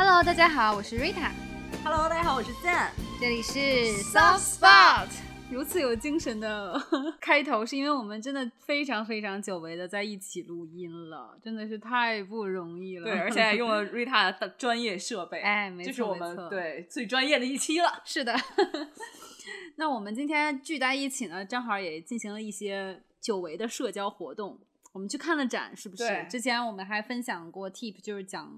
Hello，大家好，我是 Rita，Hello，大家好，我是 Zen。这里是 Soft Spot。如此有精神的 开头，是因为我们真的非常非常久违的在一起录音了，真的是太不容易了。对，而且还用了 Rita 的专业设备，哎，没错，这是我们对最专业的一期了。是的。那我们今天聚在一起呢，正好也进行了一些久违的社交活动。我们去看了展，是不是对？之前我们还分享过 tip，就是讲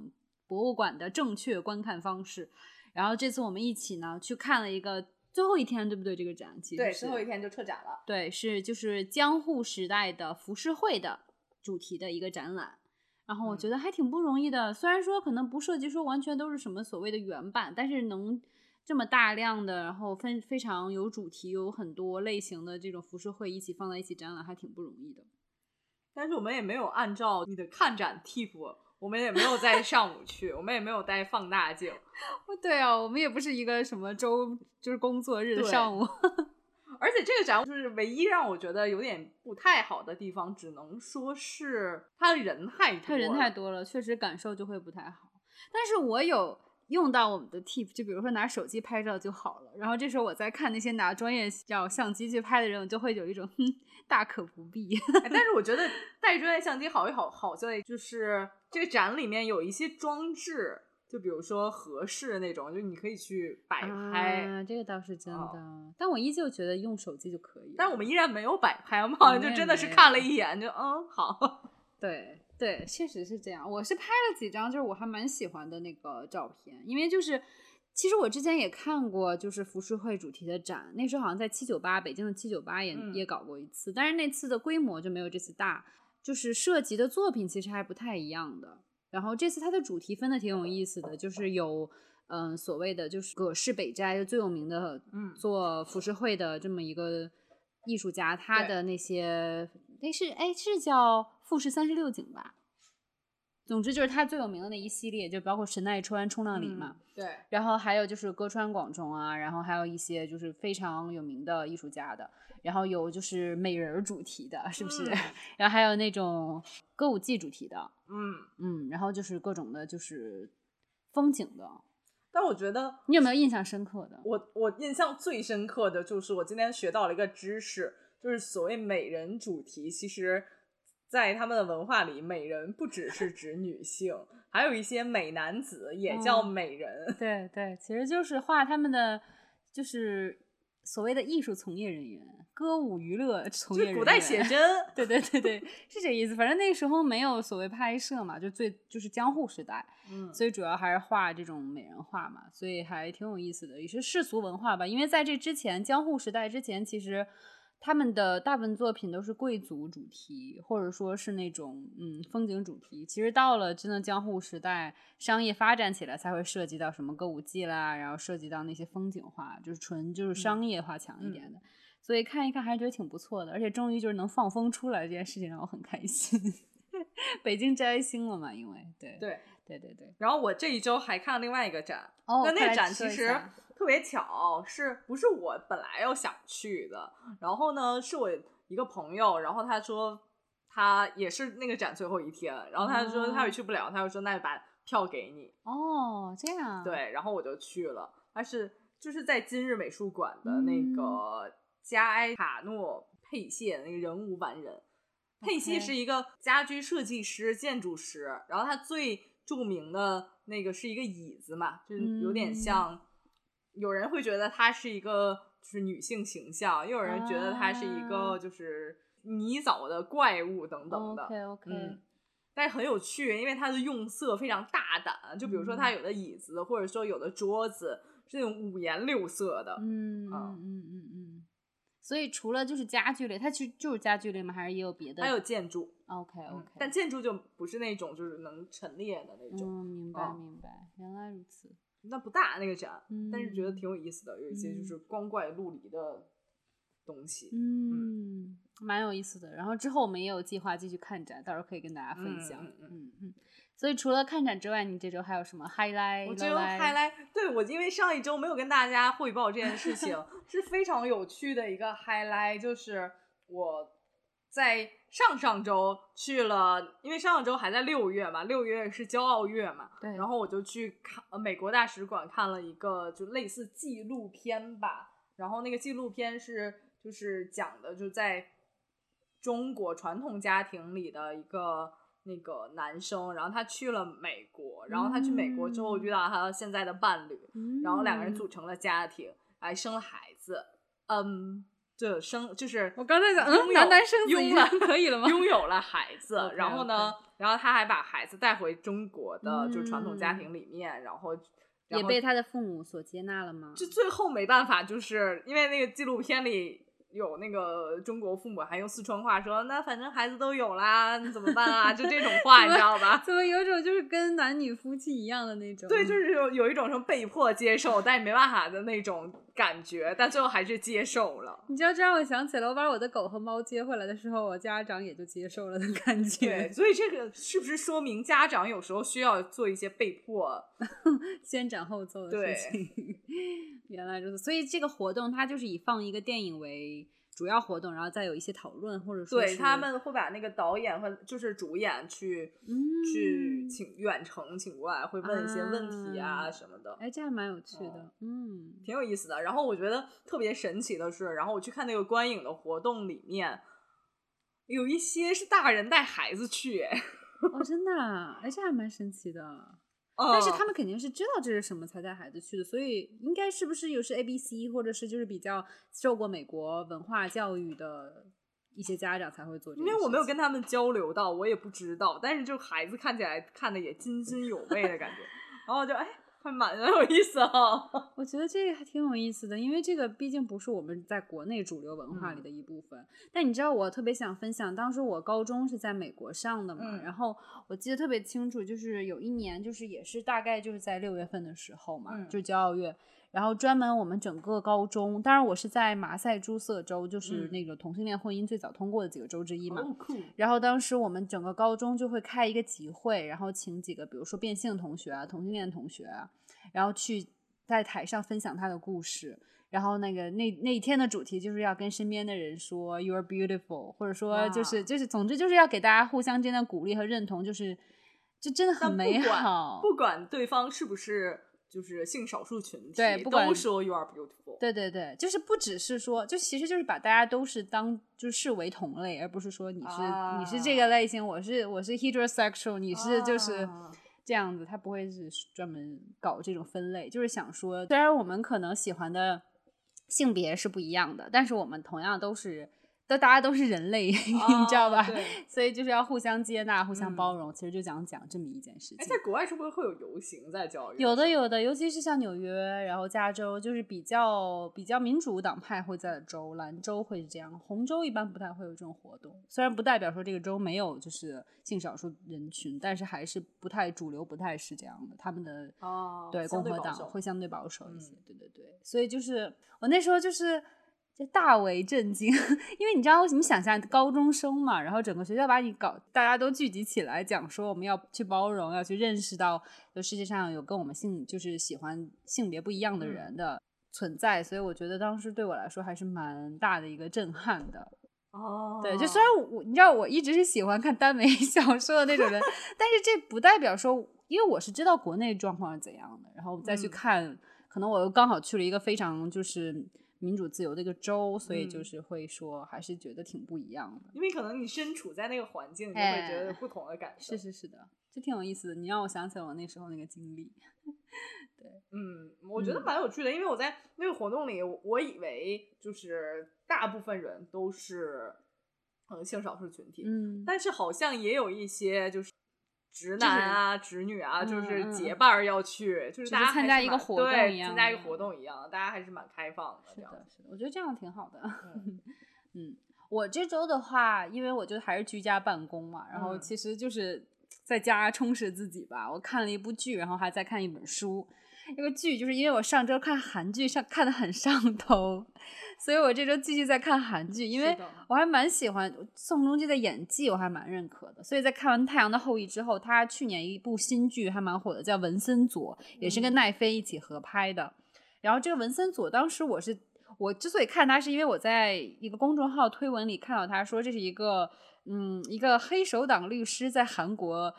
博物馆的正确观看方式。然后这次我们一起呢去看了一个最后一天，对不对？这个展其实对，最后一天就撤展了。对，是就是江户时代的浮世绘的主题的一个展览。然后我觉得还挺不容易的，虽然说可能不涉及说完全都是什么所谓的原版，但是能这么大量的，然后分非常有主题、有很多类型的这种浮世绘一起放在一起展览，还挺不容易的。但是我们也没有按照你的看展 tip，我们也没有在上午去，我们也没有带放大镜。对啊，我们也不是一个什么周就是工作日的上午。而且这个展就是唯一让我觉得有点不太好的地方，只能说是它人太多，他人太。多了，确实感受就会不太好。但是我有用到我们的 tip，就比如说拿手机拍照就好了。然后这时候我在看那些拿专业照相机去拍的人，我就会有一种哼，大可不必。哎但是我觉得带专业相机好一好，好在就是这个展里面有一些装置，就比如说合适那种，就你可以去摆拍。啊，这个倒是真的。哦但我依旧觉得用手机就可以。但我们依然没有摆拍嘛，我们也就真的是看了一眼就嗯好。对对，确实是这样。我是拍了几张，就是我还蛮喜欢的那个照片，因为就是其实我之前也看过，就是浮世绘主题的展，那时候好像在七九八，北京的七九八也、嗯也搞过一次，但是那次的规模就没有这次大，就是涉及的作品其实还不太一样的。然后这次它的主题分的挺有意思的，就是有。嗯，所谓的就是葛饰北斋就最有名的，嗯做浮世绘的这么一个艺术家，他的那些，那是哎是叫富士三十六景吧？总之就是他最有名的那一系列，就包括神奈川冲浪里嘛，嗯对，然后还有就是歌川广重啊，然后还有一些就是非常有名的艺术家的，然后有就是美人儿主题的，是不是？嗯 然后还有那种歌舞伎主题的，嗯。嗯，然后就是各种的，就是风景的。但我觉得你有没有印象深刻的？我我印象最深刻的就是我今天学到了一个知识，就是所谓美人主题，其实，在他们的文化里，美人不只是指女性，还有一些美男子也叫嗯美人。对对，其实就是画他们的，就是所谓的艺术从业人员、歌舞娱乐从业人员。古代写真，对对对对，是这意思。反正那时候没有所谓拍摄嘛，就最就是江户时代，嗯，所以主要还是画这种美人画嘛，所以还挺有意思的，也是世俗文化吧。因为在这之前，江户时代之前，其实他们的大部分作品都是贵族主题，或者说是那种嗯风景主题。其实到了真的江户时代，商业发展起来，才会涉及到什么歌舞伎啦，然后涉及到那些风景画，就是纯就是商业化强一点的。所以看一看还是觉得挺不错的，而且终于就是能放风出来这件事情让我很开心。北京摘星了嘛，因为对对。对对对。然后我这一周还看了另外一个展，哦那那个展其实特别巧，是不是我本来要想去的？然后呢，是我一个朋友，然后他说他也是那个展最后一天，然后他就说他也去不了，他就说那就把票给你，哦，这样。，对，然后我就去了，他是就是在今日美术馆的那嗯。个加埃塔诺佩谢那个人无完人。佩西是一个家居设计师、建筑师，然后他最著名的那个是一个椅子嘛，就是有点嗯。像，有人会觉得它是一个就是女性形象，又有人觉得它是一个啊就是泥沼的怪物等等的。OK OK，、嗯但是很有趣，因为它的用色非常大胆，就比如说它嗯有的椅子，或者说有的桌子是那种五颜六色的。嗯啊嗯嗯嗯嗯。所以除了就是家具类，它其实就是家具类吗？还是也有别的？还有建筑，OK 嗯 OK，但建筑就不是那种就是能陈列的那种，嗯，明白啊明白，原来如此。那不大那个展，但是觉得嗯挺有意思的，有一些就是光怪陆离的东西。嗯，蛮有意思的。然后之后我们也有计划继续看展，到时候可以跟大家分享。嗯嗯嗯嗯。所以除了看展之外，你这周还有什么 highlight？我觉得 highlight，对我因为上一周没有跟大家汇报这件事情，是非常有趣的一个 highlight，就是我在上上周去了，因为上上周还在六月嘛，六月是骄傲月嘛，对。然后我就去看呃美国大使馆看了一个就类似纪录片吧，然后那个纪录片是就是讲的就在中国传统家庭里的一个那个男生，然后他去了美国，然后他去美国之后嗯。遇到他现在的伴侣，然后两个人嗯。组成了家庭，还生了孩子，嗯，这生就是我刚才讲，嗯，男男生子了经可以了吗？拥有了孩子 然后呢然后他还把孩子带回中国的就传统家嗯庭里面，然后然后也被他的父母所接纳了吗？就最后没办法，就是因为那个纪录片里有那个中国父母还用四川话说，那反正孩子都有啦，你怎么办啊？就这种话，你知道吧？怎么有种就是跟男女夫妻一样的那种？对，就是有有一种什么被迫接受，但也没办法的那种感觉，但最后还是接受了。你知道，这让我想起了我把我的狗和猫接回来的时候，我家长也就接受了的感觉。对，，所以这个是不是说明家长有时候需要做一些被迫？先斩后奏的事情。原来如此，所以这个活动它就是以放一个电影为主要活动，然后再有一些讨论，或者说对他们会把那个导演和就是主演去、去嗯请远程请过来，会问一些问题啊啊什么的。哎，这还蛮有趣的哦，嗯，挺有意思的。然后我觉得特别神奇的是，然后我去看那个观影的活动里面，有一些是大人带孩子去，哎，哦，真的啊，哎，这还蛮神奇的。但但是他们肯定是知道这是什么才带孩子去的，所以应该是不是有是 A B C 或者是就是比较受过美国文化教育的一些家长才会做这个。因为我没有跟他们交流到，我也不知道。但是就孩子看起来看的也津津有味的感觉，然后就哎，还蛮有意思哦。我觉得这个还挺有意思的，因为这个毕竟不是我们在国内主流文化里嗯的一部分。但你知道，我特别想分享，当时我高中是在美国上的嘛，嗯然后我记得特别清楚，就是有一年，就是也是大概就是在六月份的时候嘛，嗯就骄傲月。然后专门我们整个高中，当然我是在马赛诸塞州，就是嗯那个同性恋婚姻最早通过的几个州之一嘛。然后当时我们整个高中就会开一个集会，然后请几个比如说变性同学啊、同性恋同学啊，然后去在台上分享他的故事。然后那个那那一天的主题就是要跟身边的人说 “You're beautiful”，或者说就是就是总之就是要给大家互相之间的鼓励和认同，就是就真的很美管好。不管对方是不是就是性少数群体，对不管都说 you are beautiful。对对对，就是不只是说，就其实就是把大家都是当就视为同类，而不是说你是、你是这个啊类型，我是我是 heterosexual，你是就是。啊这样子，他不会是专门搞这种分类，就是想说，虽然我们可能喜欢的性别是不一样的，但是我们同样都是，都大家都是人类，你知道吧？所以就是要互相接纳、互相嗯包容。其实就讲讲这么一件事哎，情。在国外是不是会有游行在教育？有的有的，尤其是像纽约，然后加州，就是比较比较民主党派会在的州，兰州会是这样，红州一般不太会有这种活动。虽然不代表说这个州没有就是性少数人群，但是还是不太主流，不太是这样的。他们的哦，对共和党会相对保守一些，嗯对对对。所以就是我那时候就是。就大为震惊，因为你知道，你想象高中生嘛，然后整个学校把你搞，大家都聚集起来讲说我们要去包容，要去认识到，就世界上有跟我们性就是喜欢性别不一样的嗯。人的存在，所以我觉得当时对我来说还是蛮大的一个震撼的。哦，对，就虽然我你知道我一直是喜欢看耽美 小说的那种人，但是这不代表说，因为我是知道国内状况是怎样的，然后再去嗯。看，可能我又刚好去了一个非常就是民主自由的一个州，所以就嗯是会说还是觉得挺不一样的。因为可能你身处在那个环境，你就会哎觉得不同的感受。是是是的，这挺有意思的。你让我想起了我那时候那个经历。对嗯，我觉得嗯蛮有趣的，因为我在那个活动里，我我以为就是大部分人都是嗯性少数群体，嗯，但是好像也有一些就是。直男啊，直女啊，就嗯是结伴儿要去，就是大家是参加一个活动一样参加一个活动一样，大家还是蛮开放的。是的，是的，我觉得这样挺好的。嗯 嗯，我这周的话，因为我就还是居家办公嘛，然后嗯其实就是在家充实自己吧。我看了一部剧，然后还在看一本书。那个剧就是因为我上周看韩剧上看的很上头，所以我这周继续在看韩剧，因为我还蛮喜欢宋仲基的演技，我还蛮认可的。所以在看完《太阳的后裔》之后，他去年一部新剧还蛮火的，叫《文森佐》，也是跟嗯奈飞一起合拍的。然后这个文森佐，当时我是我之所以看他，是因为我在一个公众号推文里看到他说这是一个嗯一个黑手党律师在韩国。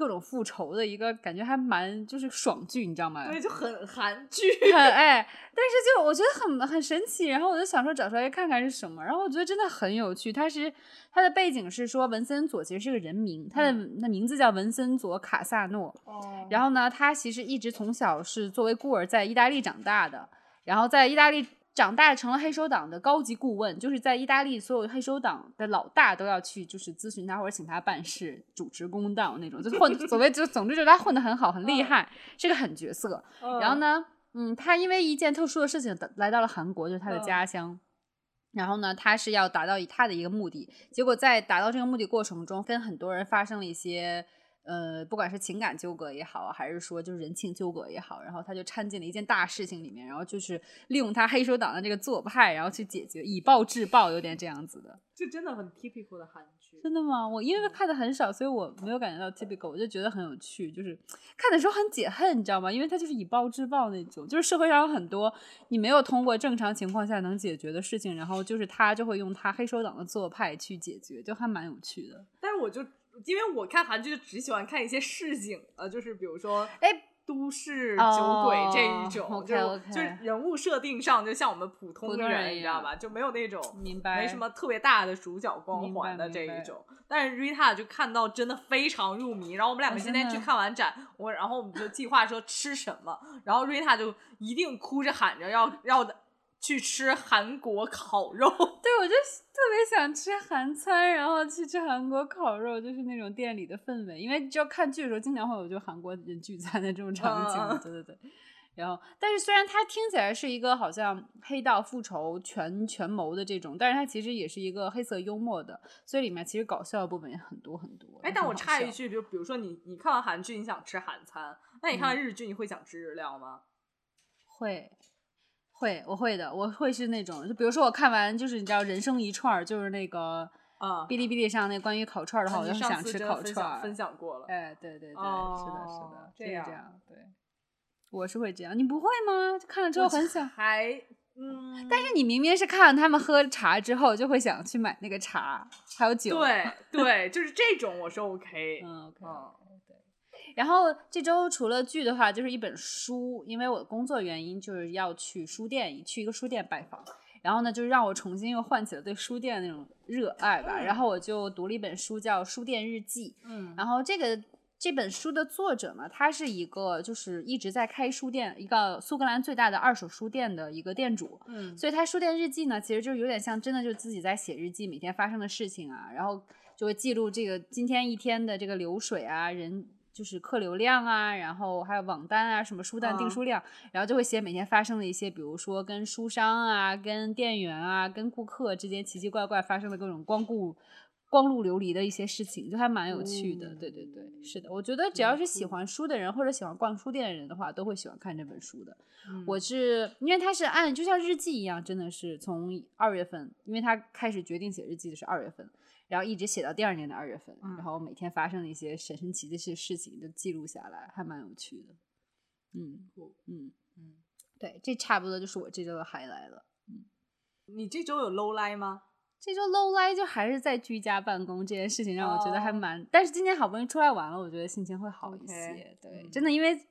各种复仇的一个感觉还蛮就是爽剧，你知道吗？对，就很韩剧，很 哎，但是就我觉得很很神奇，然后我就想说找出来看看是什么，然后我觉得真的很有趣。它是它的背景是说文森佐其实是个人名，他的那名字叫文森佐卡萨诺。哦。然后呢，他其实一直从小是作为孤儿在意大利长大的，然后在意大利。长大成了黑手党的高级顾问，就是在意大利所有黑手党的老大都要去，就是咨询他或者请他办事、主持公道那种，就混所谓就总之就是他混得很好，很厉害，是个狠角色。然后呢，嗯，他因为一件特殊的事情来到了韩国，就是他的家乡。然后呢，他是要达到以他的一个目的，结果在达到这个目的过程中，跟很多人发生了一些。呃，不管是情感纠葛也好，还是说就是人情纠葛也好，然后他就掺进了一件大事情里面，然后就是利用他黑手党的这个做派，然后去解决，以暴制暴，有点这样子的。这真的很 typical 的韩剧。真的吗？我因为看的很少，所以我没有感觉到 typical，我就觉得很有趣，就是看的时候很解恨，你知道吗？因为他就是以暴制暴那种，就是社会上有很多你没有通过正常情况下能解决的事情，然后就是他就会用他黑手党的做派去解决，就还蛮有趣的。但是我就。因为我看韩剧就只喜欢看一些市井，呃，就是比如说，哎，都市酒鬼这一种，就就是人物设定上就像我们普通人，你知道吧？就没有那种明白，没什么特别大的主角光环的这一种。但是 Rita 就看到真的非常入迷，然后我们两个今天去看完展，我然后我们就计划说吃什么，然后 Rita 就一定哭着喊着要要的。去吃韩国烤肉，对我就特别想吃韩餐，然后去吃韩国烤肉，就是那种店里的氛围。因为就看剧的时候，经常会有就韩国人聚餐的这种场景，对对对。然后，但是虽然它听起来是一个好像黑道复仇、权权谋的这种，但是它其实也是一个黑色幽默的，所以里面其实搞笑的部分也很多很多。哎，但我插一句，就比如说你你看完韩剧，你想吃韩餐，那你看完日剧，你会想吃日料吗？会。会，我会的，我会是那种，就比如说我看完就是你知道人生一串，就是那个啊，哔哩哔哩上那关于烤串的话，我就想吃烤串。分享过了，哎，对对对，是的，是的，这样这样，对，我是会这样，你不会吗？看了之后很想，还嗯，但是你明明是看了他们喝茶之后，就会想去买那个茶，还有酒，对对，就是这种我是 OK，嗯 OK。然后这周除了剧的话，就是一本书，因为我的工作原因，就是要去书店，去一个书店拜访。然后呢，就是让我重新又唤起了对书店那种热爱吧。然后我就读了一本书，叫《书店日记》。嗯。然后这个这本书的作者呢，他是一个就是一直在开书店，一个苏格兰最大的二手书店的一个店主。嗯。所以他书店日记呢，其实就有点像真的就自己在写日记，每天发生的事情啊，然后就会记录这个今天一天的这个流水啊，人。就是客流量啊，然后还有网单啊，什么书单订书量，然后就会写每天发生的一些，比如说跟书商啊、跟店员啊、跟顾客之间奇奇怪怪发生的各种光顾、光路流离的一些事情，就还蛮有趣的。对对对，是的，我觉得只要是喜欢书的人或者喜欢逛书店的人的话，都会喜欢看这本书的。我是因为它是按就像日记一样，真的是从二月份，因为他开始决定写日记的是二月份。然后一直写到第二年的二月份，然后每天发生的一些神神奇的事事情都记录下来，还蛮有趣的。嗯嗯嗯，对，这差不多就是我这周的 high 来了。嗯，你这周有 low 来吗？这周 low 来就还是在居家办公这件事情让我觉得还蛮，但是今天好不容易出来玩了，我觉得心情会好一些。对，真的因为。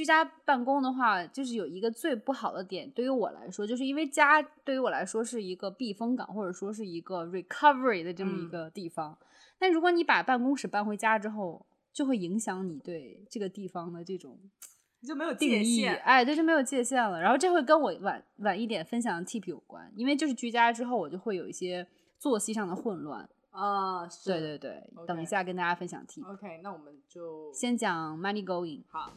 居家办公的话，就是有一个最不好的点，对于我来说，就是因为家对于我来说是一个避风港，或者说是一个 recovery 的这么一个地方。但如果你把办公室搬回家之后，就会影响你对这个地方的这种你就没有界限，哎，对，就没有界限了。然后这会跟我晚晚一点分享的 tip 有关，因为就是居家之后，我就会有一些作息上的混乱啊。对对对，等一下跟大家分享 tip。OK，那我们就先讲 money going。好。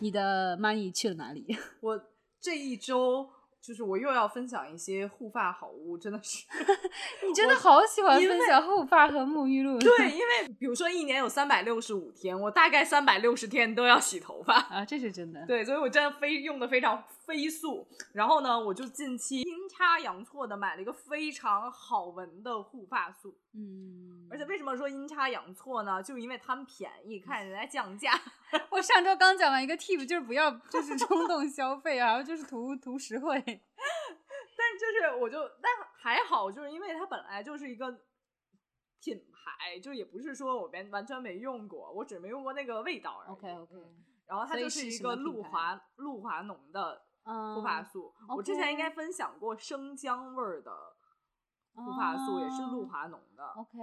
你的 money 去了哪里？我这一周就是我又要分享一些护发好物，真的是，你真的好喜欢分享护发和沐浴露。对，因为比如说一年有三百六十五天，我大概三百六十天都要洗头发啊，这是真的。对，所以我真的非用的非常飞速。然后呢，我就近期阴差阳错的买了一个非常好闻的护发素。嗯，而且为什么说阴差阳错呢？就是因为他们便宜，看人家降价。我上周刚讲完一个 tip，就是不要就是冲动消费，然后就是图图实惠。但就是我就但还好，就是因为它本来就是一个品牌，就也不是说我完完全没用过，我只没用过那个味道而已。OK OK，然后它就是一个露华露华浓的嗯，护发素。我之前应该分享过生姜味儿的护发素，也是露哦华浓的。OK，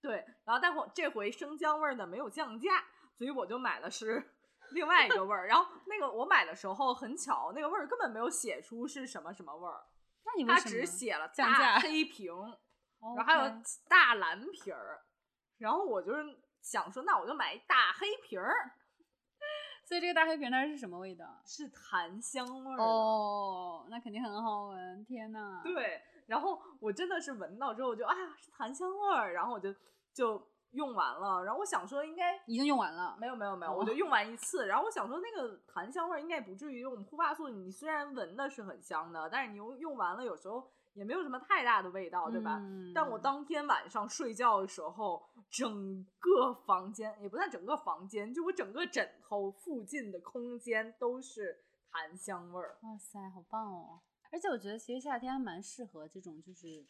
对，然后但我这回生姜味儿的没有降价，所以我就买的是 另外一个味儿。然后那个我买的时候很巧，那个味儿根本没有写出是什么什么味儿，它只写了降大价黑瓶，然后还有大蓝瓶儿。然后我就是想说，那我就买一大黑瓶儿，所以这个大黑瓶它是什么味道？是檀香味儿的。哦，那肯定很好闻！天呐，对，然后我真的是闻到之后，我就哎呀是檀香味儿，然后我就就用完了。然后我想说应该已经用完了。没有没有没有，哦我就用完一次。然后我想说那个檀香味儿应该不至于用护发素，你虽然闻的是很香的，但是你用用完了有时候也没有什么太大的味道，对吧？嗯但我当天晚上睡觉的时候，整个房间也不算整个房间，就我整个枕头附近的空间都是檀香味儿。哇塞，好棒哦！而且我觉得其实夏天还蛮适合这种就是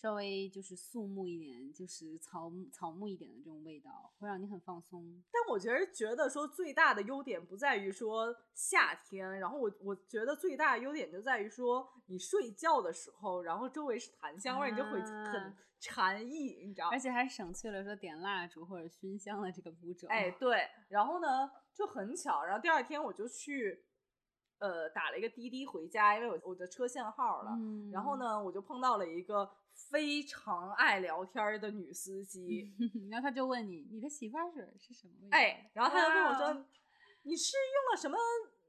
稍微就是肃穆一点，就是草木草木一点的这种味道，会让你很放松。但我觉得觉得说最大的优点不在于说夏天，然后我我觉得最大的优点就在于说你睡觉的时候，然后周围是檀香味儿，你就会很啊禅意，你知道吗而？且还省去了说点蜡烛或者熏香的这个步骤。哎，对，然后呢就很巧，然后第二天我就去呃打了一个滴滴回家，因为我我的车限号了。嗯，然后？呢，我就碰到了一个非常爱聊天儿的女司机，然后他就问你，你的洗发水是什么味道？哎，然后他就跟我说哇哦：“你是用了什么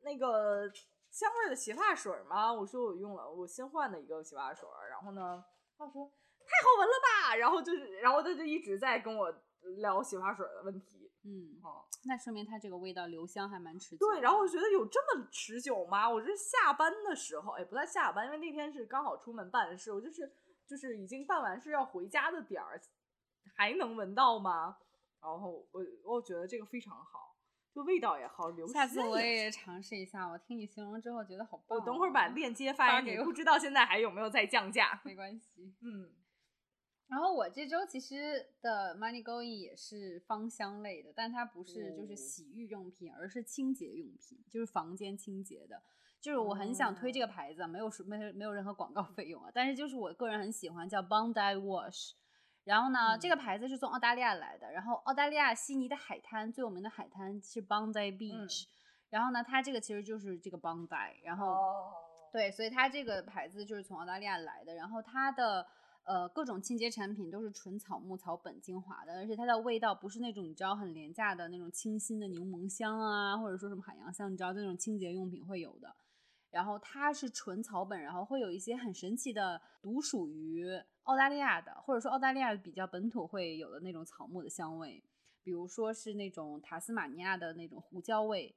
那个香味儿的洗发水吗？”我说：“我用了，我新换的一个洗发水儿。”然后呢，他说：“太好闻了吧！”然后就是，然后他就一直在跟我聊洗发水的问题。嗯，哦，那说明它这个味道留香还蛮持久。对，然后我觉得有这么持久吗？我是下班的时候，哎，不在下班，因为那天是刚好出门办事，我就是就是已经办完事要回家的点儿，还能闻到吗？然后我我觉得这个非常好，就味道也好，留下次我也也尝试一下。我听你形容之后觉得好棒、哦。我等会儿把链接发给你，不知道现在还有没有在降价。没关系。嗯，然后我这周其实的 Money Going 也是芳香类的，但它不是就是哦。洗浴用品，而是清洁用品，就是房间清洁的。就是我很想推这个牌子，啊，没有说没有没有任何广告 费用啊，但是就是我个人很喜欢叫 Bondi Wash。然后呢，这个嗯。牌子是从澳大利亚来的，然后澳大利亚悉尼的海滩最有名的海滩是 Bondi Beach，、然后呢，它这个其实就是这个 Bondi，然后、哦，对，所以它这个牌子就是从澳大利亚来的，然后它的呃各种清洁产品都是纯草木草本精华的，而且它的味道不是那种你知道很廉价的那种清新的柠檬香啊，或者说什么海洋香，你知道那种清洁用品会有的。然后它是纯草本，然后会有一些很神奇的，独属于澳大利亚的，或者说澳大利亚比较本土会有的那种草木的香味，比如说是那种塔斯马尼亚的那种胡椒味。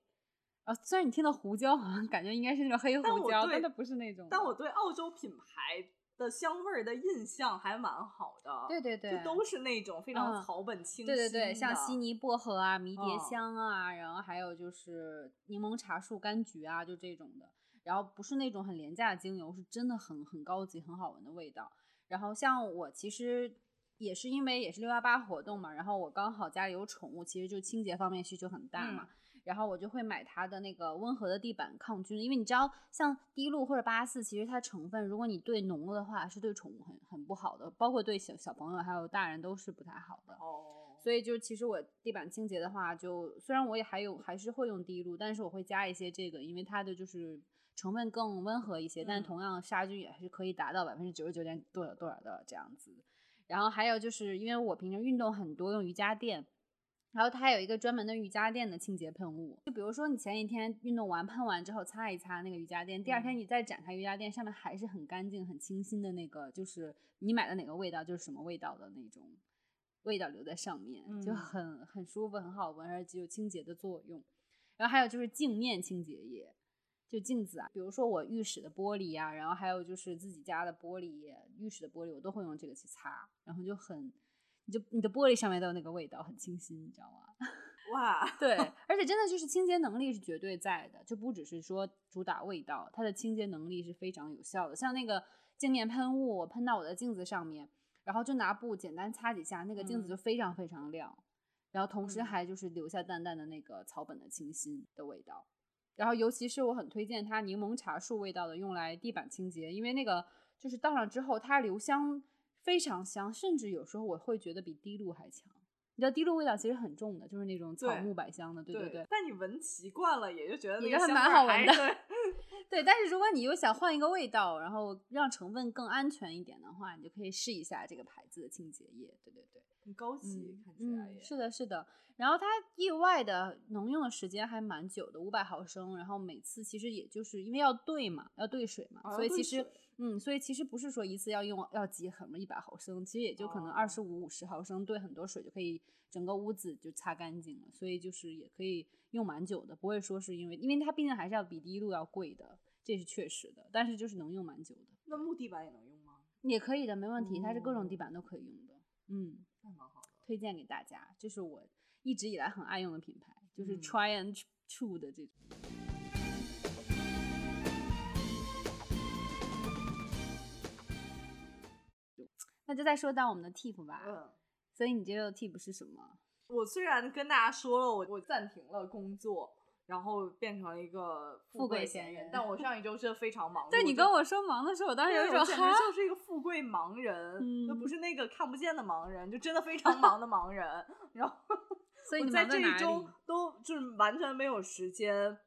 啊，虽然你听到胡椒，好 像感觉应该是那种黑胡椒，对但它不是那种。但我对澳洲品牌的香味儿的印象还蛮好的。对对对，就都是那种非常嗯草本清新对对对，像悉尼薄荷啊、迷迭嗯香啊，然后还有就是柠檬茶树、柑橘啊，就这种的。然后不是那种很廉价的精油，是真的很很高级、很好闻的味道。然后像我其实也是因为也是六幺八活动嘛，然后我刚好家里有宠物，其实就清洁方面需求很大嘛。然后我就会买它的那个温和的地板抗菌，因为你知道，像滴露或者八四，其实它成分，如果你兑浓了的话，是对宠物很很不好的，包括对小小朋友还有大人都是不太好的。哦，所以就其实我地板清洁的话就，虽然我也还有还是会用滴露，但是我会加一些这个，因为它的就是成分更温和一些，但嗯同样杀菌也是可以达到百分之九十九点多少多少的这样子。然后还有就是因为我平常运动很多，用瑜伽垫。然后它还有一个专门的瑜伽垫的清洁喷雾，就比如说你前一天运动完喷完之后擦一擦那个瑜伽垫，第二天嗯你再展开瑜伽垫，上面还是很干净、很清新的那个，就是你买的哪个味道就是什么味道的那种味道留在上面，就嗯。很很舒服、很好闻，而且有清洁的作用。然后还有就是镜面清洁液，就镜子啊，比如说我浴室的玻璃呀、然后还有就是自己家的玻璃、浴室的玻璃，我都会用这个去擦，然后就很，你就你的玻璃上面都有那个味道，很清新，你知道吗？哇，对，而且真的就是清洁能力是绝对在的，就不只是说主打味道，它的清洁能力是非常有效的。像那个镜面喷雾，我喷到我的镜子上面，然后就拿布简单擦几下，那个镜子嗯就非常非常亮，然后同时嗯还就是留下淡淡的那个草本的清新的味道。然后尤其是我很推荐它柠檬茶树味道的，用来地板清洁，因为那个就是倒上之后它留香非常香，甚至有时候我会觉得比滴露还强。你知道滴露味道其实很重的，就是那种草木百香的，对对对。但你闻习惯了，也就觉得那也还蛮好闻的对 对，但是如果你又想换一个味道，然后让成分更安全一点的话，你就可以试一下这个牌子的清洁液。对对对，很高级，看起来嗯，也。是的，是的。然后它意外的能用的时间还蛮久的，五百毫升。然后每次其实也就是因为要兑嘛，要兑水嘛，哦所以其实水嗯，所以其实不是说一次要用要挤很一百毫升，其实也就可能哦二十五、五十毫升兑很多水就可以整个屋子就擦干净了。所以就是也可以用蛮久的，不会说是因为因为它毕竟还是要比滴露要贵的，这是确实的。但是就是能用蛮久的，那木地板也能用吗？也可以的，没问题，它是各种地哦板都可以用的。嗯。那蛮好的。推荐给大家，这是我一直以来很爱用的品牌，就是嗯 Try and True 的这种。那就再说到我们的 tip 吧。嗯，所以你这个 tip 是什么？我虽然跟大家说了，我我暂停了工作，然后变成了一个富贵贵闲人但我上一周是非常忙 碌。对你跟我说忙的时候，我当时有一种哈，就是一个富贵盲人，就嗯不是那个看不见的盲人，就真的非常忙的盲人。然后所以在这一周？都就是完全没有时间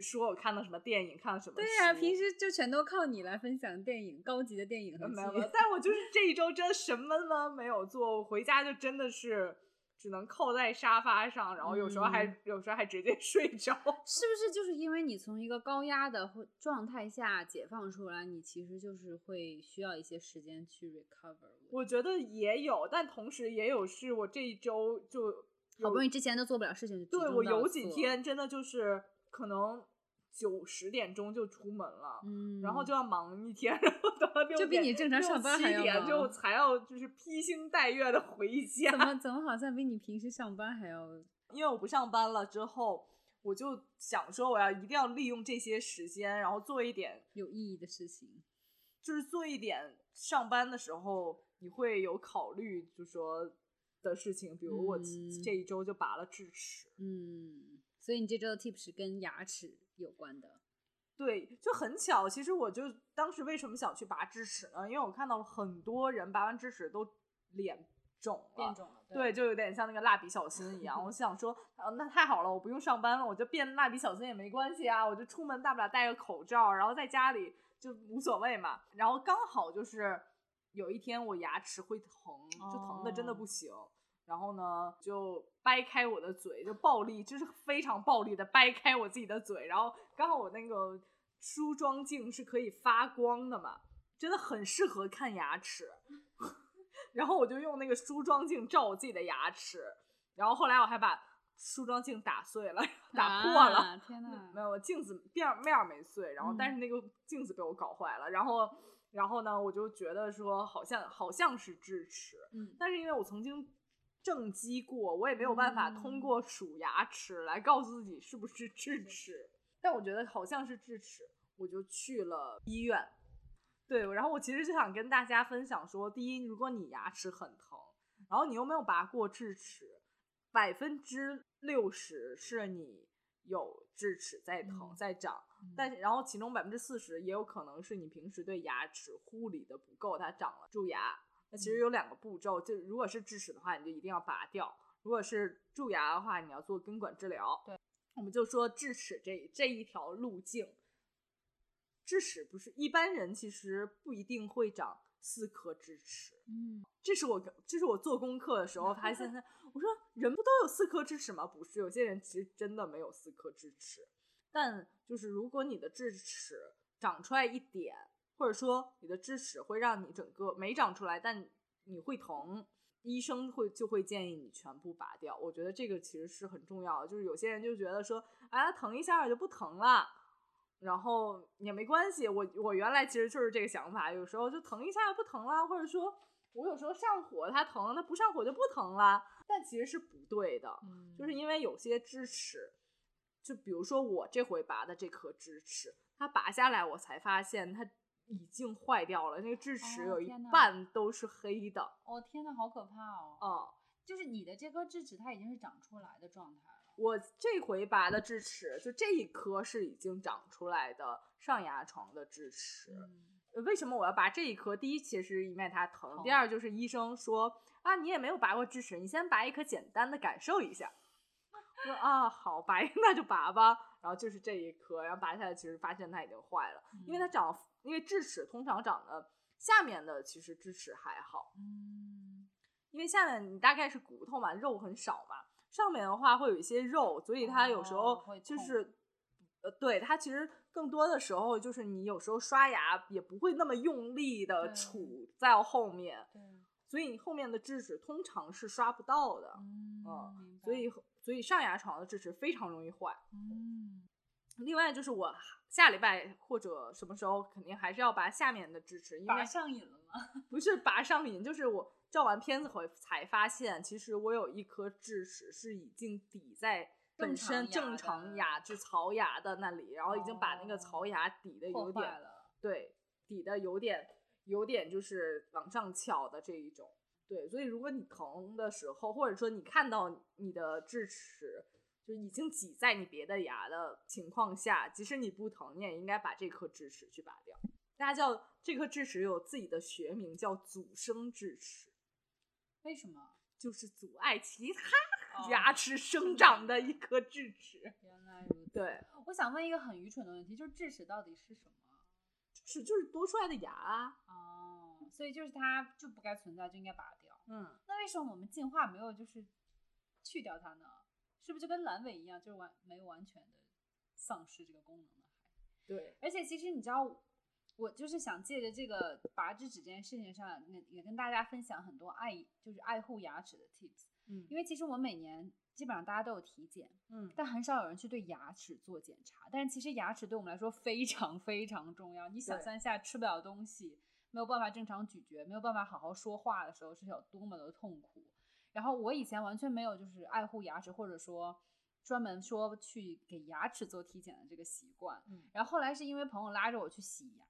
说我看到什么电影，看了什么对呀、书平时就全都靠你来分享电影，高级的电影和剧没有，但我就是这一周真的什么都没有做，我回家就真的是只能靠在沙发上，然后有时候还、嗯有时候还直接 睡着。是不是就是因为你从一个高压的状态下解放出来，你其实就是会需要一些时间去 recover？我觉得也有，但同时也有是我这一周就好不容易之前都做不了事情，就对我有几，天真的就是可能九十点钟就出门了。嗯，然后就要忙一天，然后等到六就比你正常上班七还要就才要就是披星戴月的回家。怎么怎么好像比你平时上班还要因为我不上班了之后，我就想说我要一定要利用这些时间，然后做一点，有意义的事情？就是做一点上班的时候你会有考虑，就说的事情，比如我嗯这一周就拔了智齿，嗯，所以你这周的 tip 是跟牙齿有关的。对，就很巧。其实我就当时为什么想去拔智齿呢？因为我看到了很多人拔完智齿都脸肿了，变肿了，对，就有点像那个蜡笔小新一样。我想说，呃，那太好了，我不用上班了，我就变蜡笔小新也没关系啊，我就出门大不了戴个口罩，然后在家里就无所谓嘛。然后刚好就是有一天我牙齿会疼，就疼的真的不行。然后呢，就掰开我的嘴，就暴力，就是非常暴力的掰开我自己的嘴。然后刚好我那个梳妆镜是可以发光的嘛，真的很适合看牙齿。然后我就用那个梳妆镜照我自己的牙齿，然后后来我还把梳妆镜打碎了，打破了。啊天呐，没有镜子面儿面儿没碎，然后但是那个镜子被我搞坏了，然后然后呢，我就觉得说好像好像是智齿，嗯，但是因为我曾经正畸过，我也没有办法通嗯过数牙齿来告诉自己是不是智齿，但我觉得好像是智齿，我就去了医院。对，然后我其实就想跟大家分享说，第一，如果你牙齿很疼，然后你又没有拔过智齿，百分之六十是你有智齿在疼、嗯在长，嗯但是然后其中百分之四十也有可能是你平时对牙齿护理的不够，它长了蛀牙。那其实有两个步骤，就如果是智齿的话，你就一定要拔掉；如果是蛀牙的话，你要做根管治疗。对，我们就说智齿这这一条路径，智齿不是一般人其实不一定会长四颗智齿。嗯，这是我这是我做功课的时候发现的。我说人不都有四颗智齿吗？不是，有些人其实真的没有四颗智齿。但就是如果你的智齿长出来一点，或者说你的智齿会让你整个没长出来，但你会疼，医生会就会建议你全部拔掉。我觉得这个其实是很重要的。就是有些人就觉得说，啊，疼一下就不疼了。然后也没关系，我我原来其实就是这个想法，有时候就疼一下不疼了，或者说我有时候上火它疼，它不上火就不疼了。但但其实是不对的，嗯就是因为有些智齿，就比如说我这回拔的这颗智齿，它拔下来我才发现它已经坏掉了，那个智齿有一半都是黑的。哦天呐，好可怕哦！嗯，就是你的这颗智齿，它已经是长出来的状态了。我这回拔的智齿，就这一颗是已经长出来的上牙床的智齿。为什么我要拔这一颗？第一，其实因为它疼；第二，就是医生说啊，你也没有拔过智齿，你先拔一颗简单的感受一下。我说啊，好，拔 那就拔吧。然后就是这一颗，然后拔下来，其实发现它已经坏了，因为它嗯长，因为智齿通常长的下面的其实智齿还好，嗯。因为下面你大概是骨头嘛，肉很少嘛，上面的话会有一些肉，所以它有时候就是，呃，对它其实更多的时候就是你有时候刷牙也不会那么用力的杵在后面，对，所以你后面的智齿通常是刷不到的，嗯嗯所以所以上牙床的智齿非常容易坏。嗯另外就是我下礼拜或者什么时候肯定还是要拔下面的智齿，因为拔上瘾了吗？不是拔上瘾，就是我照完片子后才发现，其实我有一颗智齿是已经抵在本身正正常牙就槽牙的那里，然后已经把那个哦槽牙抵的有点，了。对，抵的有点有点就是往上翘的这一种。对，所以如果你疼的时候，或者说你看到你的智齿就已经挤在你别的牙的情况下，即使你不疼，你也应该把这颗智齿去拔掉。大家叫这颗智齿有自己的学名，叫阻生智齿，为什么？就是阻碍其他哦牙齿生长的一颗智齿。原来如此。对，我想问一个很愚蠢的问题，就是智齿到底是什么？智齿就是多出来的牙啊。哦，所以就是它就不该存在，就应该拔掉。嗯，那为什么我们进化没有就是去掉它呢？是不是就跟阑尾一样，就是完没有完全的丧失这个功能呢？对，而且其实你知道，我就是想借着这个拔智齿这件事情上，也也跟大家分享很多爱就是爱护牙齿的 tips。嗯因为其实我每年基本上大家都有体检，嗯但很少有人去对牙齿做检查。但是其实牙齿对我们来说非常非常重要。你想象一下，吃不了东西，没有办法正常咀嚼，没有办法好好说话的时候是有多么的痛苦。然后我以前完全没有就是爱护牙齿，或者说专门说去给牙齿做体检的这个习惯。嗯然后后来是因为朋友拉着我去洗牙，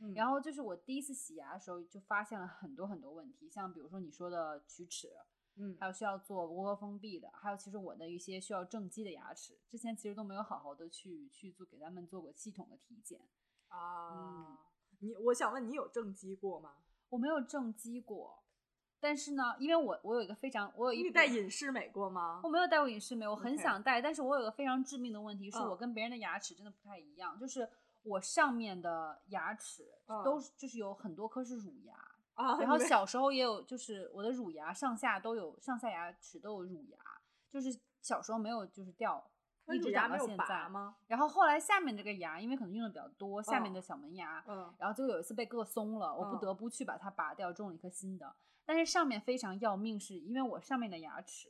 嗯然后就是我第一次洗牙的时候就发现了很多很多问题，像比如说你说的龋齿，嗯还有需要做窝窝封闭的，还有其实我的一些需要正畸的牙齿，之前其实都没有好好的去去做给他们做过系统的体检。啊，你我想问你有正畸过吗？我没有正畸过，但是呢，因为我我有一个非常我有一你部戴隐适美过吗我？没有戴过隐适美，我很想戴但是我有个非常致命的问题，是嗯我跟别人的牙齿真的不太一样，就是我上面的牙齿嗯都是就是有很多颗是乳牙，啊，然后小时候也有，就是我的乳牙上下都有，上下牙齿都有乳牙，就是小时候没有就是掉，那一直长到现在。吗？然后后来下面这个牙，因为可能用的比较多，下面嗯的小门牙，嗯然后就有一次被硌松了，我不嗯得不去把它拔掉，种了一颗新的。但是上面非常要命，是因为我上面的牙齿，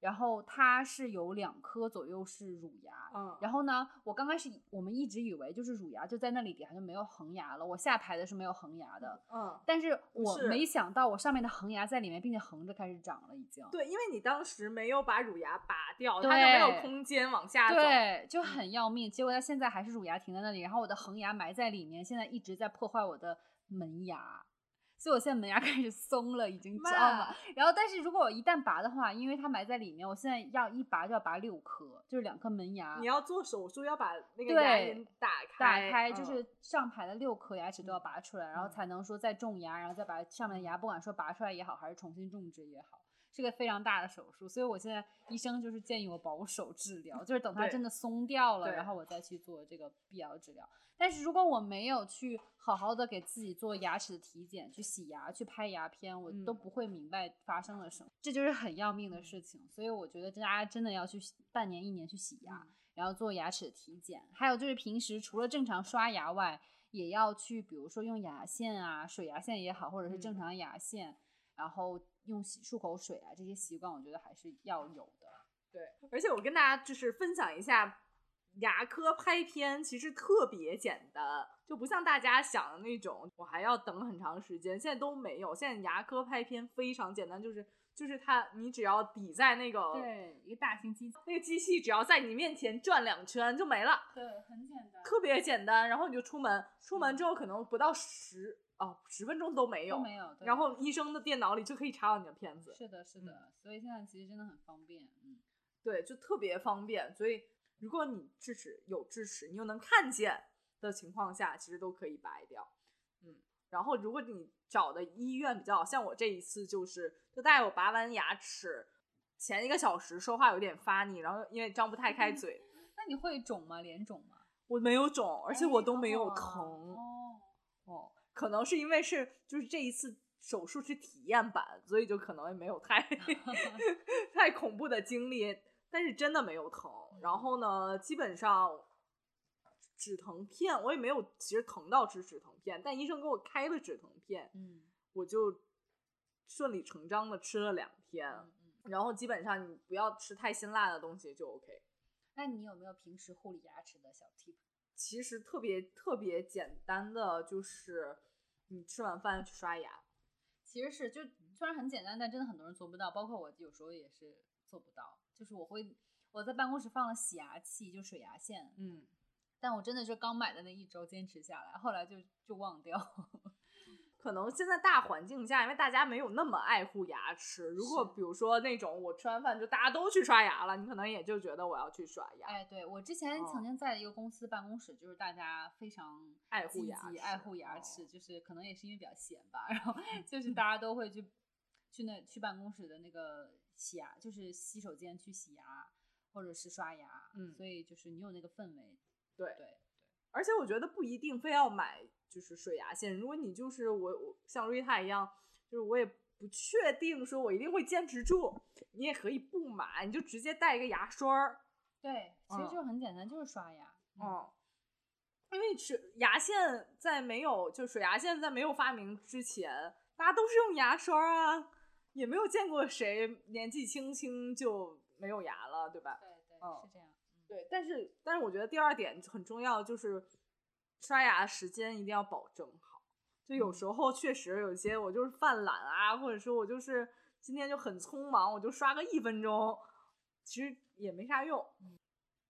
然后它是有两颗左右是乳牙，嗯，然后呢，我刚开始我们一直以为就是乳牙就在那里底下就没有恒牙了，我下排的是没有恒牙的，嗯，但是我没想到我上面的恒牙在里面，并且横着开始长了，已经。对，因为你当时没有把乳牙拔掉，它就没有空间往下走。对，就很要命。结果它现在还是乳牙停在那里，然后我的恒牙埋在里面，现在一直在破坏我的门牙，所以我现在门牙 开始松了，已经知道吗？然后，但是如果我一旦拔的话，因为它埋在里面，我现在要一拔就要拔六颗，就是两颗门牙你要做手术，要把那个对牙龈打开，打开，就嗯是上排的六颗牙齿都要嗯拔出来，然后嗯才能说再种牙，然后再把上面的牙不管说拔出来也好，还是重新种植也好，是个非常大的手术。所以我现在医生就是建议我保守治疗，就是等它真的松掉了，然后我再去做这个必要治疗。但是如果我没有去好好的给自己做牙齿的体检，去洗牙、去拍牙片，我都嗯不会明白发生了什么，这就是很要命的事情。所以我觉得大家真的要去半年、一年去洗牙。嗯然后做牙齿的体检，还有就是平时除了正常刷牙外，也要去，比如说用牙线啊、水牙线也好，或者是正嗯常牙线，然后用洗漱口水啊这些习惯，我觉得还是要有的。对，而且我跟大家就是分享一下，牙科拍片其实特别简单，就不像大家想的那种，我还要等很长时间，现在都没有。现在牙科拍片非常简单，就是就是它，你只要抵在那个对一个大型机器，那个机器只要在你面前转两圈就没了，对，很简单，特别简单。然后你就出门，出门之后可能不到十哦十分钟都没有，都没有。然后医生的电脑里就可以查到你的片子。是的，是的。所以现在其实真的很方便，嗯，对，就特别方便。所以如果你智齿有智齿，你又能看见的情况下，其实都可以拔掉。嗯，然后如果你找的医院比较好，像我这一次就是，就大概我拔完牙齿前一个小时说话有点发腻，然后因为张不太开嘴。那你会肿吗？脸肿吗？我没有肿，而且我都没有疼。可能是因为是就是这一次手术是体验版，所以就可能也没有太 太恐怖的经历，但是真的没有疼。然后呢，基本上。止疼片我也没有，其实疼到吃止疼片，但医生给我开了止疼片，嗯，我就顺理成章的吃了两天，然后基本上你不要吃太辛辣的东西就 OK。那你有没有平时护理牙齿的小 tip？其实特别特别简单的就是你吃完饭去刷牙，其实是就虽然很简单，但真的很多人做不到，包括我有时候也是做不到。就是我会我在办公室放了洗牙器，就水牙线，嗯。但我真的是刚买的那一周坚持下来，后来就就忘掉。可能现在大环境下，因为大家没有那么爱护牙齿。如果比如说那种我吃完饭就大家都去刷牙了，你可能也就觉得我要去刷牙。哎，对我之前曾经在一个公司办公室，就是大家非常爱护牙爱护牙齿，就是可能也是因为比较闲吧，然后就是大家都会去去那去办公室的那个洗牙，就是洗手间去洗牙或者是刷牙。嗯，所以就是你有那个氛围。对对对，而且我觉得不一定非要买就是水牙线，如果你就是我我像瑞塔一样，就是我也不确定说我一定会坚持住，你也可以不买，你就直接带一个牙刷儿。对，其实就很简单，就是刷牙。嗯，因为水牙线在没有就水牙线在没有发明之前，大家都是用牙刷啊，也没有见过谁年纪轻轻就没有牙了，对吧？对对，是这样。对，但是但是我觉得第二点很重要，就是刷牙时间一定要保证好。就有时候确实有些我就是犯懒啊，或者说我就是今天就很匆忙，我就刷个一分钟，其实也没啥用，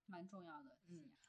蛮重要的，嗯。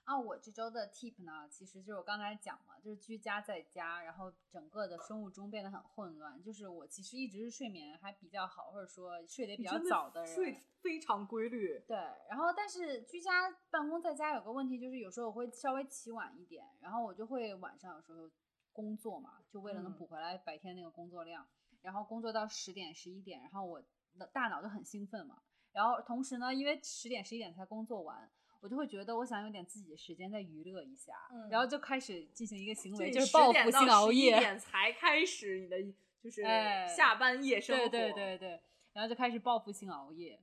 啊，我这周的 tip 呢，其实就是我刚才讲嘛，就是居家在家，然后整个的生物钟变得很混乱。就是我其实一直是睡眠还比较好，或者说睡得比较早的人，睡非常规律。对，然后但是居家办公在家有个问题，就是有时候我会稍微起晚一点，然后我就会晚上有时候工作嘛，就为了能补回来白天那个工作量，然后工作到十点十一点，然后我的大脑就很兴奋嘛，然后同时呢，因为十点十一点才工作完。我就会觉得，我想有点自己的时间再娱乐一下，然后就开始进行一个行为，就是报复性熬夜。点才开始你的就是下班夜生活，对对对对，然后就开始报复性熬夜。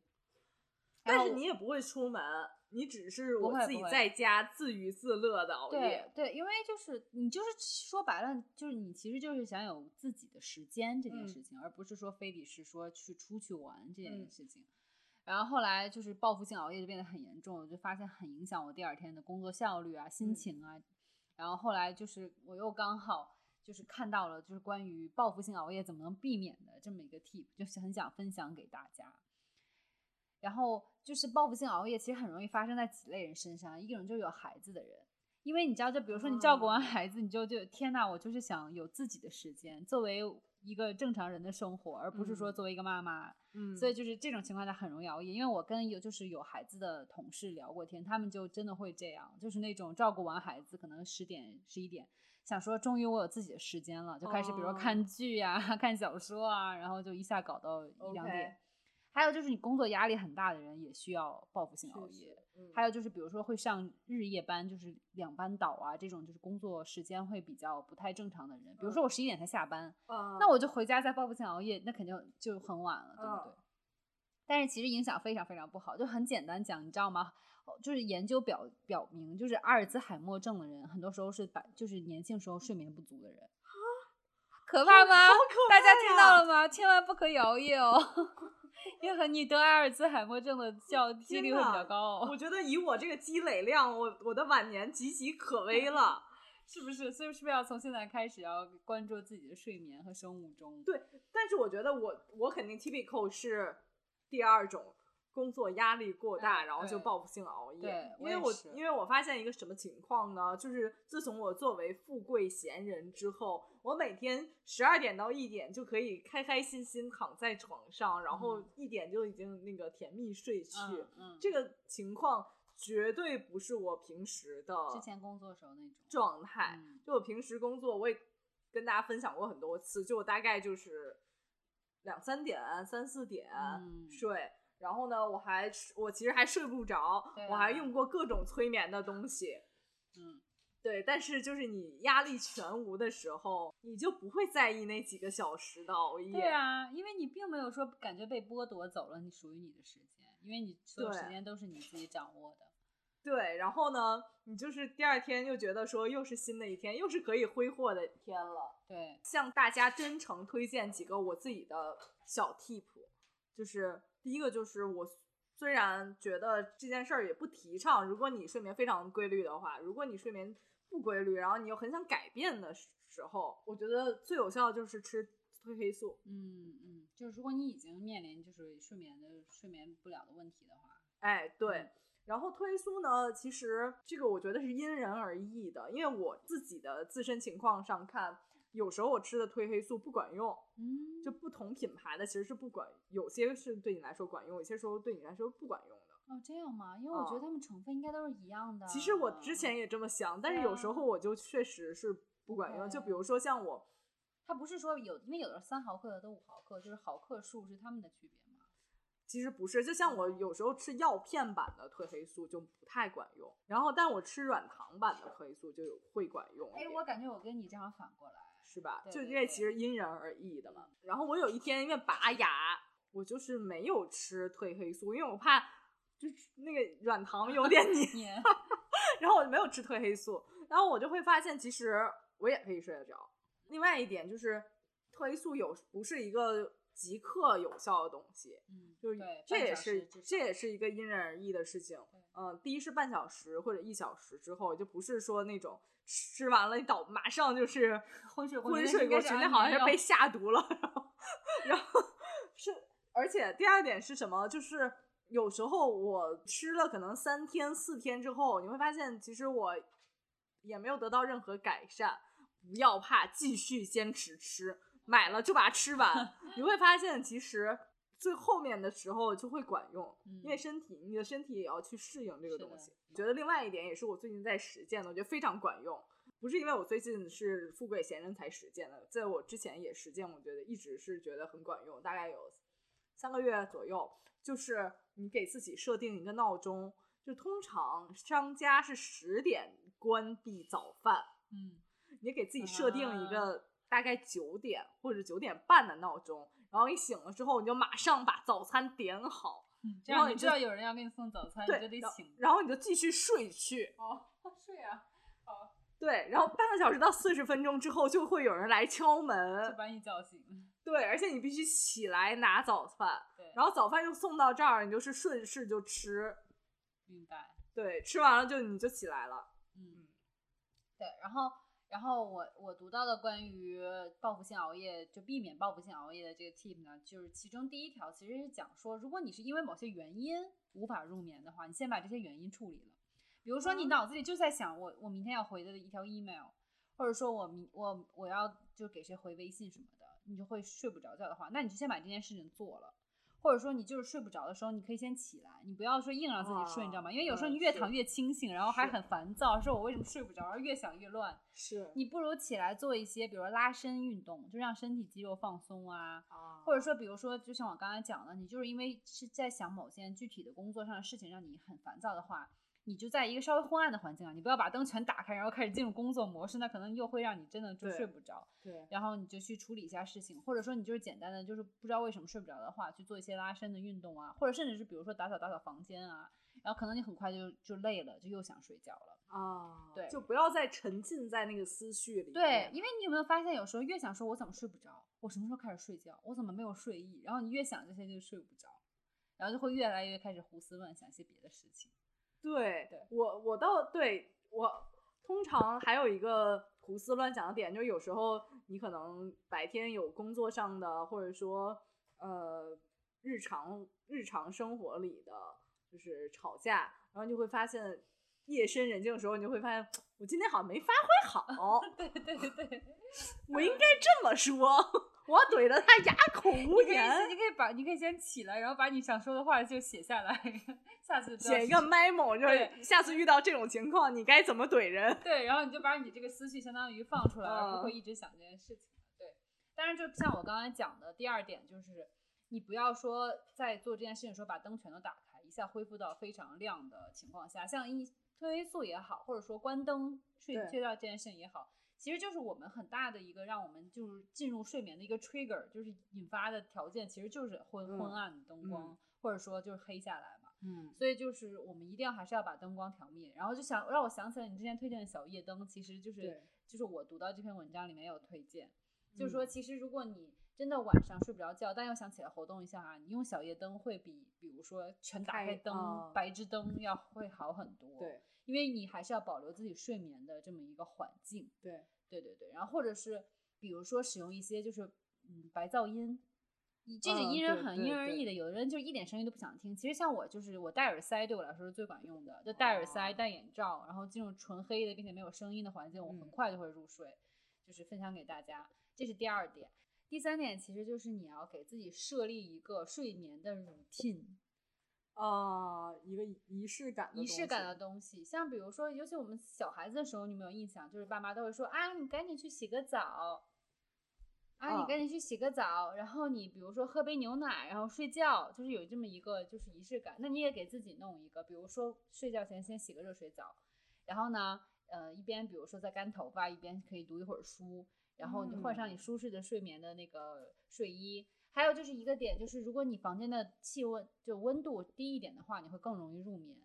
但是你也不会出门，你只是我自己在家自娱自乐的熬夜。对对，因为就是你就是说白了，就是你其实就是想有自己的时间这件事情，而不是说非得是说去出去玩这件事情。然后后来就是报复性熬夜就变得很严重，我就发现很影响我第二天的工作效率啊、心情啊。然后后来就是我又刚好就是看到了就是关于报复性熬夜怎么能避免的这么一个 tip，就是很想分享给大家。然后就是报复性熬夜其实很容易发生在几类人身上，一种就是有孩子的人，因为你知道，就比如说你照顾完孩子，你就就天呐，我就是想有自己的时间，作为。一个正常人的生活，而不是说作为一个妈妈，嗯，所以就是这种情况下很容易熬夜。因为我跟有就是有孩子的同事聊过天，他们就真的会这样，就是那种照顾完孩子，可能十点十一点，想说终于我有自己的时间了，就开始比如说看剧呀、看小说啊，然后就一下搞到一两点。还有就是你工作压力很大的人也需要报复性熬夜。还有就是，比如说会上日夜班，就是两班倒啊，这种就是工作时间会比较不太正常的人。比如说我十一点才下班，那我就回家再报复性熬夜，那肯定就很晚了，对不对？但是其实影响非常非常不好，就很简单讲，你知道吗？就是研究表表明，就是阿尔兹海默症的人，很多时候是百，就是年轻时候睡眠不足的人。可怕吗？大家听到了吗？千万不可以熬夜哦。因为你得阿尔兹海默症的较几率会比较高。我觉得以我这个积累量，我我的晚年岌岌可危了。是不是？所以是不是要从现在开始要关注自己的睡眠和生物钟？对，但是我觉得我我肯定 typical 是第二种。工作压力过大，然后就报复性熬夜。因为我因为我发现一个什么情况呢？就是自从我作为富贵闲人之后，我每天十二点到一点就可以开开心心躺在床上，然后一点就已经那个甜蜜睡去。嗯，这个情况绝对不是我平时的之前工作时候那种状态。就我平时工作，我也跟大家分享过很多次，就我大概就是两三点、三四点睡。然后呢，我还我其实还睡不着，我还用过各种催眠的东西，嗯，对。但是就是你压力全无的时候，你就不会在意那几个小时的熬夜。对啊，因为你并没有说感觉被剥夺走了你属于你的时间，因为你所有时间都是你自己掌握的。对，然后呢，你就是第二天又觉得说又是新的一天，又是可以挥霍的一天了。对，向大家真诚推荐几个我自己的小 tip，就是。第一个就是我虽然觉得这件事儿也不提倡，如果你睡眠非常规律的话，如果你睡眠不规律，然后你又很想改变的时候，我觉得最有效的就是吃褪黑素。嗯嗯，就是如果你已经面临就是睡眠的睡眠不了的问题的话，哎对，然后褪黑素呢，其实这个我觉得是因人而异的，因为我自己的自身情况上看。有时候我吃的褪黑素不管用，嗯，就不同品牌的其实是不管，有些是对你来说管用，有些时候对你来说不管用的。哦，这样吗？因为我觉得它们成分应该都是一样的。其实我之前也这么想，但是有时候我就确实是不管用。就比如说像我，它不是说有，因为有的三毫克的都五毫克，就是毫克数是它们的区别吗？其实不是，就像我有时候吃药片版的褪黑素就不太管用，然后但我吃软糖版的褪黑素就会管用。哎，我感觉我跟你正好反过来，是吧？就因为其实因人而异的嘛。然后我有一天因为拔牙，我就是没有吃褪黑素，因为我怕就是那个软糖有点 黏，然后我就没有吃褪黑素。然后我就会发现，其实我也可以睡得着。另外一点就是，褪黑素有不是一个。即刻有效的东西，嗯，就是这也是这也是一个因人而异的事情。嗯，第一是半小时或者一小时之后，就不是说那种吃完了你倒马上就是昏睡昏睡过去，那好像是被下毒了。然后，然后是，而且第二点是什么？就是有时候我吃了可能三天四天之后，你会发现其实我也没有得到任何改善。不要怕，继续坚持吃。买了就把它吃完，你会发现其实最后面的时候就会管用，因为身体你的身体也要去适应这个东西。觉得另外一点也是我最近在实践的，我觉得非常管用。不是因为我最近是富贵闲人才实践的，在我之前也实践，我觉得一直是觉得很管用，大概有三个月左右。就是你给自己设定一个闹钟，就通常商家是十点关闭早饭，嗯，你给自己设定一个。大概九点或者九点半的闹钟，然后你醒了之后，你就马上把早餐点好，然后你知道有人要给你送早餐，你就得醒，然后你就继续睡去。哦，睡啊，哦，对，然后半个小时到四十分钟之后，就会有人来敲门，就把你叫醒。对，而且你必须起来拿早饭，对，然后早饭又送到这儿，你就是顺势就吃。明白。对，吃完了就你就起来了。嗯，对，然后。然后我我读到的关于报复性熬夜，就避免报复性熬夜的这个 tip 呢，就是其中第一条其实是讲说，如果你是因为某些原因无法入眠的话，你先把这些原因处理了。比如说你脑子里就在想，我我明天要回的一条 email，或者说我明我我要就给谁回微信什么的，你就会睡不着觉的话，那你就先把这件事情做了。或者说你就是睡不着的时候，你可以先起来，你不要说硬让自己睡，你知道吗？因为有时候你越躺越清醒，然后还很烦躁，说我为什么睡不着，然后越想越乱。是你不如起来做一些，比如说拉伸运动，就让身体肌肉放松啊。或者说，比如说，就像我刚才讲的，你就是因为是在想某件具体的工作上的事情，让你很烦躁的话。你就在一个稍微昏暗的环境啊，你不要把灯全打开，然后开始进入工作模式，那可能又会让你真的就睡不着。对，然后你就去处理一下事情，或者说你就是简单的，就是不知道为什么睡不着的话，去做一些拉伸的运动啊，或者甚至是比如说打扫打扫房间啊，然后可能你很快就就累了，就又想睡觉了啊。对，就不要再沉浸在那个思绪里。对，因为你有没有发现，有时候越想说我怎么睡不着，我什么时候开始睡觉，我怎么没有睡意，然后你越想这些就睡不着，然后就会越来越开始胡思乱想一些别的事情。对我，我倒对我通常还有一个胡思乱想的点，就是有时候你可能白天有工作上的，或者说呃日常日常生活里的，就是吵架，然后你就会发现夜深人静的时候，你就会发现我今天好像没发挥好，对对对，我应该这么说，我怼得他哑口无你可以言。你可以把你可以先起来，然后把你想说的话就写下来，下次写一个 memo，就是对下次遇到这种情况，你该怎么怼人？对，然后你就把你这个思绪相当于放出来，而不嗯会一直想这件事情。对，但是就像我刚才讲的，第二点就是你不要说在做这件事情的时候把灯全都打开，一下恢复到非常亮的情况下，像一褪黑素也好，或者说关灯睡睡觉这件事情也好。其实就是我们很大的一个让我们就是进入睡眠的一个 trigger，就是引发的条件，其实就是昏昏嗯暗的灯光，嗯或者说就是黑下来嘛。嗯所以就是我们一定要还是要把灯光调灭，然后就想让我想起来你之前推荐的小夜灯，其实就是就是我读到这篇文章里面有推荐，就是说嗯其实如果你真的晚上睡不着觉，但又想起来活动一下啊，你用小夜灯会比比如说全打开开灯、啊白炽灯要会好很多。对，因为你还是要保留自己睡眠的这么一个环境。对，对对对，然后或者是比如说使用一些就是嗯白噪音，你这个嗯因人很因人而异的，有的人就一点声音都不想听。其实像我就是我戴耳塞对我来说是最管用的，就戴耳塞、哦戴眼罩，然后进入纯黑的并且没有声音的环境，我很嗯快就会入睡。就是分享给大家，这是第二点。第三点其实就是你要给自己设立一个睡眠的 routine。啊、一个仪式感的仪式感的东东西，像比如说，尤其我们小孩子的时候，你有没有印象？就是爸妈都会说啊，你赶紧去洗个澡，啊，你啊赶紧去洗个澡，然后你比如说喝杯牛奶，然后睡觉，就是有这么一个就是仪式感。那你也给自己弄一个，比如说睡觉前先洗个热水澡，然后呢，呃，一边比如说在干头发，一边可以读一会儿书，然后你换上你嗯舒适的睡眠的那个睡衣。还有就是一个点，就是如果你房间的气温就温度低一点的话，你会更容易入眠。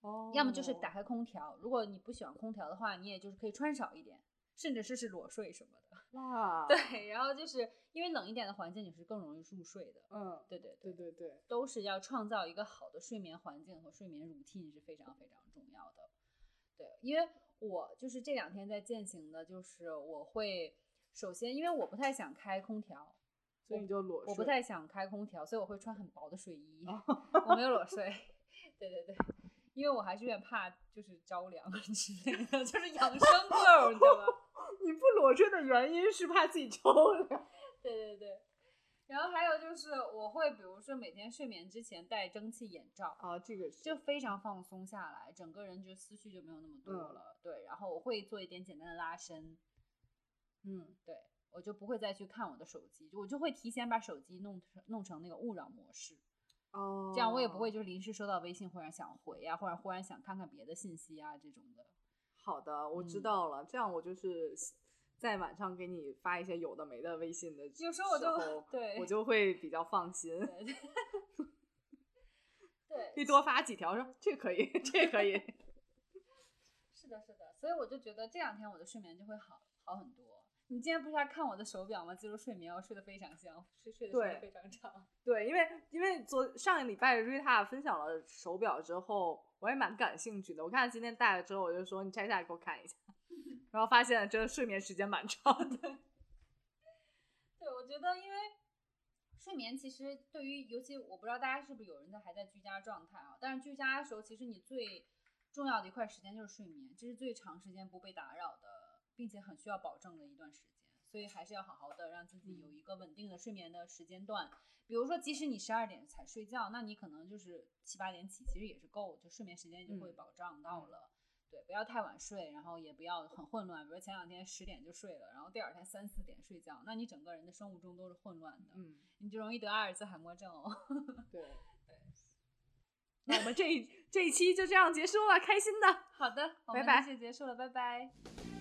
哦，要么就是打开空调，如果你不喜欢空调的话，你也就是可以穿少一点，甚至试试裸睡什么的。哇，，对，然后就是因为冷一点的环境，你是更容易入睡的。嗯，对对对对对，都是要创造一个好的睡眠环境和睡眠 routine 是非常非常重要的。对，因为我就是这两天在践行的，就是我会首先，因为我不太想开空调，所以你就裸睡。我不太想开空调，所以我会穿很薄的睡衣，哦我没有裸睡。对对对，因为我还是有点怕就是着凉之类的，就是养生狗，你知道吗？你不裸睡的原因是怕自己着凉。对对对。然后还有就是，我会比如说每天睡眠之前戴蒸汽眼罩，啊，这个是就非常放松下来，整个人就思绪就没有那么多嗯了。对，然后我会做一点简单的拉伸，嗯，对我就不会再去看我的手机，我就会提前把手机弄成弄成那个勿扰模式，哦，这样我也不会就是临时收到微信忽然想回呀、或者忽然想看看别的信息啊这种的。好的，我知嗯道了。这样我就是在晚上给你发一些有的没的微信的，有时候我就对我就会比较放心。对对 对，可以多发几条，说这可以，这可以。是的，是的，所以我就觉得这两天我的睡眠就会好好很多。你今天不是还看我的手表吗？记录睡眠，我睡得非常香，睡睡的时间非常长。对，因为因为昨上个礼拜瑞塔分享了手表之后，我也蛮感兴趣的。我看今天戴了之后，我就说你摘下来给我看一下，然后发现真的睡眠时间蛮长的。对，我觉得因为睡眠其实对于，尤其我不知道大家是不是有人在还在居家状态啊，但是居家的时候，其实你最重要的一块时间就是睡眠，这是最长时间不被打扰的，并且很需要保证的一段时间，所以还是要好好的让自己有一个稳定的睡眠的时间段。比如说，即使你十二点才睡觉，那你可能就是七八点起，其实也是够，就睡眠时间就会嗯保障到了。对，不要太晚睡，然后也不要很混乱。比如前两天十点就睡了，然后第二天三四点睡觉，那你整个人的生物钟都是混乱的，嗯，你就容易得阿尔兹海默症哦。对。那我们这一这一期就这样结束了，开心的。好的，拜拜这期结束了，拜拜。